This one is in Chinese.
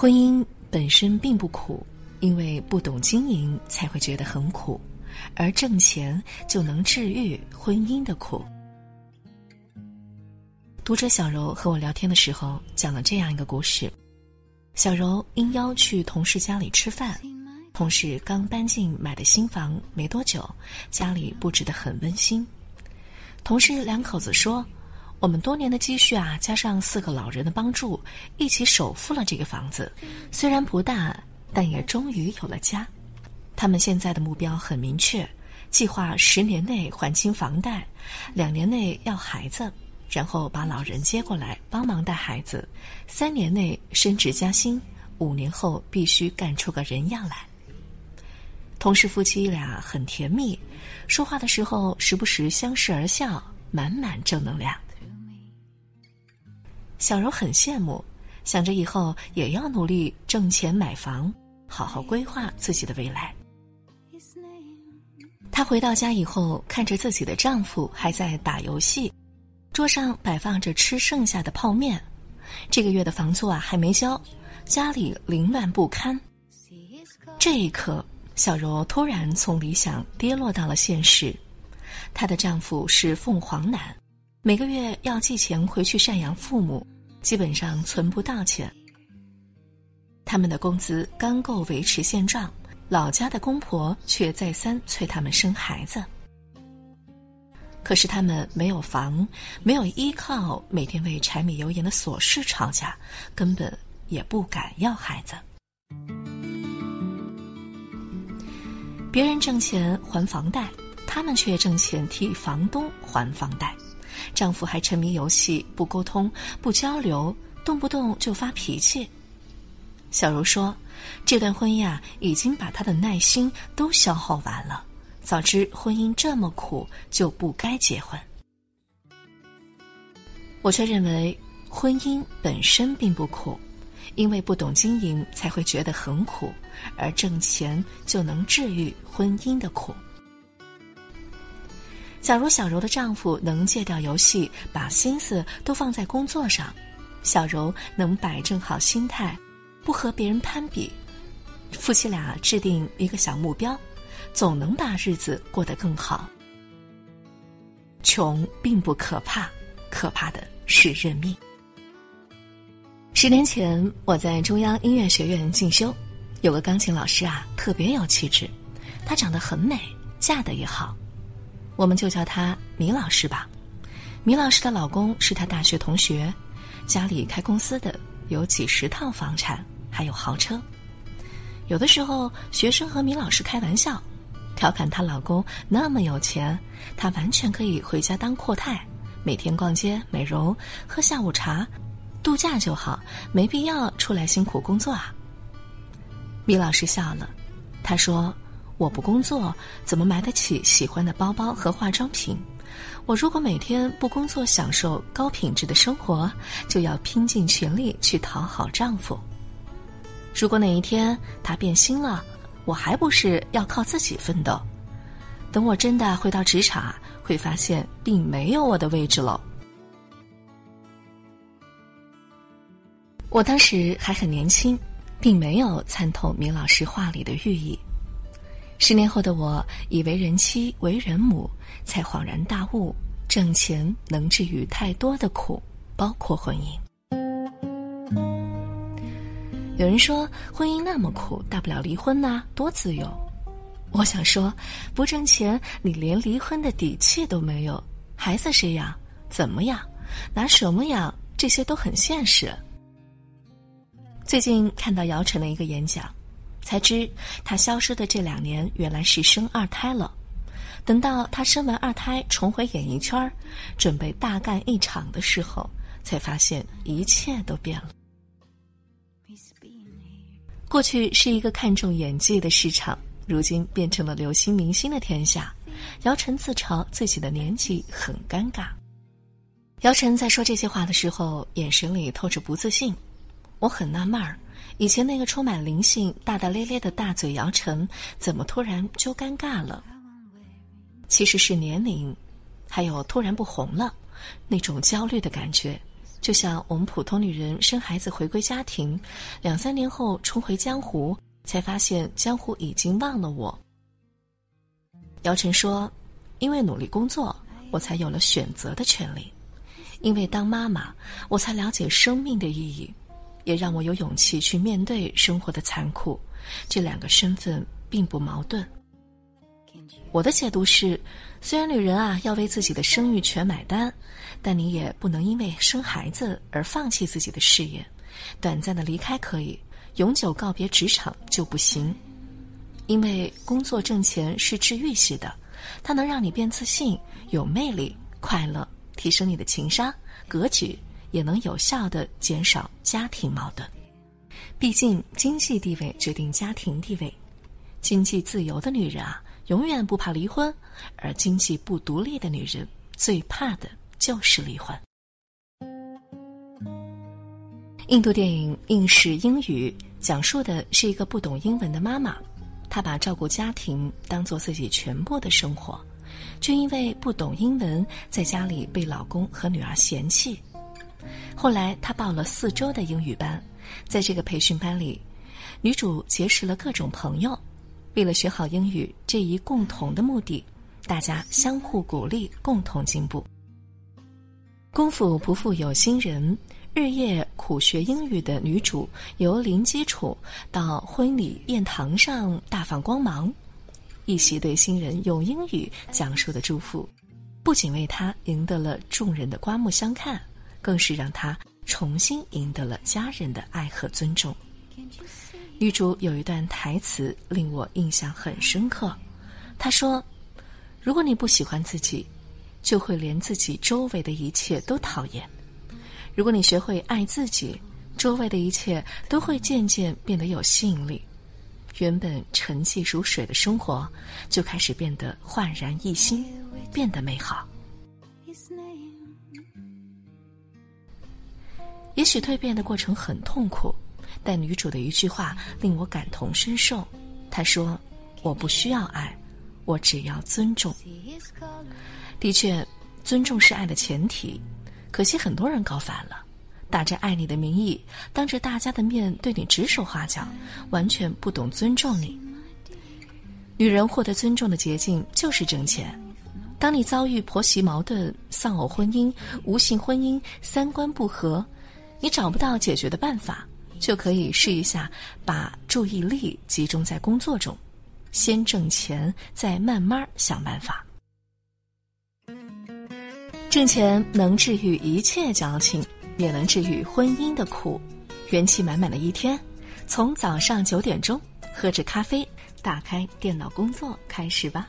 婚姻本身并不苦，因为不懂经营才会觉得很苦，而挣钱就能治愈婚姻的苦。读者小柔和我聊天的时候讲了这样一个故事：小柔应邀去同事家里吃饭，同事刚搬进买的新房没多久，家里布置得很温馨。同事两口子说。我们多年的积蓄啊，加上四个老人的帮助，一起首付了这个房子。虽然不大，但也终于有了家。他们现在的目标很明确，计划十年内还清房贷，两年内要孩子，然后把老人接过来帮忙带孩子，三年内升职加薪，五年后必须干出个人样来。同事夫妻俩很甜蜜，说话的时候时不时相视而笑，满满正能量。小柔很羡慕，想着以后也要努力挣钱买房，好好规划自己的未来。她回到家以后，看着自己的丈夫还在打游戏，桌上摆放着吃剩下的泡面。这个月的房租啊还没交，家里凌乱不堪。这一刻，小柔突然从理想跌落到了现实。她的丈夫是凤凰男。每个月要寄钱回去赡养父母，基本上存不到钱。他们的工资刚够维持现状，老家的公婆却再三催他们生孩子。可是他们没有房，没有依靠，每天为柴米油盐的琐事吵架，根本也不敢要孩子。别人挣钱还房贷，他们却挣钱替房东还房贷。丈夫还沉迷游戏，不沟通，不交流，动不动就发脾气。小柔说：“这段婚姻啊，已经把她的耐心都消耗完了。早知婚姻这么苦，就不该结婚。”我却认为，婚姻本身并不苦，因为不懂经营才会觉得很苦，而挣钱就能治愈婚姻的苦。假如小柔的丈夫能戒掉游戏，把心思都放在工作上，小柔能摆正好心态，不和别人攀比，夫妻俩制定一个小目标，总能把日子过得更好。穷并不可怕，可怕的是认命。十年前，我在中央音乐学院进修，有个钢琴老师啊，特别有气质，她长得很美，嫁的也好。我们就叫她米老师吧。米老师的老公是她大学同学，家里开公司的，有几十套房产，还有豪车。有的时候，学生和米老师开玩笑，调侃她老公那么有钱，她完全可以回家当阔太，每天逛街、美容、喝下午茶、度假就好，没必要出来辛苦工作啊。米老师笑了，他说。我不工作，怎么买得起喜欢的包包和化妆品？我如果每天不工作，享受高品质的生活，就要拼尽全力去讨好丈夫。如果哪一天他变心了，我还不是要靠自己奋斗？等我真的回到职场，会发现并没有我的位置了。我当时还很年轻，并没有参透明老师话里的寓意。十年后的我，以为人妻为人母，才恍然大悟：挣钱能治愈太多的苦，包括婚姻。有人说婚姻那么苦，大不了离婚呐，多自由。我想说，不挣钱，你连离婚的底气都没有，孩子谁养？怎么养？拿什么养？这些都很现实。最近看到姚晨的一个演讲。才知他消失的这两年原来是生二胎了。等到他生完二胎重回演艺圈准备大干一场的时候，才发现一切都变了。过去是一个看重演技的市场，如今变成了流星明星的天下。姚晨自嘲自己的年纪很尴尬。姚晨在说这些话的时候，眼神里透着不自信。我很纳闷儿。以前那个充满灵性、大大咧咧的大嘴姚晨，怎么突然就尴尬了？其实是年龄，还有突然不红了，那种焦虑的感觉，就像我们普通女人生孩子回归家庭，两三年后重回江湖，才发现江湖已经忘了我。姚晨说：“因为努力工作，我才有了选择的权利；因为当妈妈，我才了解生命的意义，也让我有勇气去面对生活的残酷。这两个身份并不矛盾。”我的解读是：虽然女人啊要为自己的生育权买单，但你也不能因为生孩子而放弃自己的事业。短暂的离开可以，永久告别职场就不行。因为工作挣钱是治愈系的，它能让你变自信、有魅力、快乐，提升你的情商、格局，也能有效的减少家庭矛盾。毕竟经济地位决定家庭地位，经济自由的女人啊。永远不怕离婚，而经济不独立的女人最怕的就是离婚。印度电影《应试英语》讲述的是一个不懂英文的妈妈，她把照顾家庭当做自己全部的生活，却因为不懂英文，在家里被老公和女儿嫌弃。后来她报了四周的英语班，在这个培训班里，女主结识了各种朋友。为了学好英语这一共同的目的，大家相互鼓励，共同进步。功夫不负有心人，日夜苦学英语的女主由零基础到婚礼宴堂上大放光芒，一席对新人用英语讲述的祝福，不仅为她赢得了众人的刮目相看，更是让她重新赢得了家人的爱和尊重。女主有一段台词令我印象很深刻，她说：“如果你不喜欢自己，就会连自己周围的一切都讨厌；如果你学会爱自己，周围的一切都会渐渐变得有吸引力。原本沉寂如水的生活，就开始变得焕然一新，变得美好。也许蜕变的过程很痛苦。”但女主的一句话令我感同身受，她说：“我不需要爱，我只要尊重。”的确，尊重是爱的前提。可惜很多人搞反了，打着爱你的名义，当着大家的面对你指手画脚，完全不懂尊重你。女人获得尊重的捷径就是挣钱。当你遭遇婆媳矛盾、丧偶婚姻、无性婚姻、三观不合，你找不到解决的办法。就可以试一下，把注意力集中在工作中，先挣钱，再慢慢想办法。挣钱能治愈一切矫情，也能治愈婚姻的苦。元气满满的一天，从早上九点钟喝着咖啡，打开电脑工作开始吧。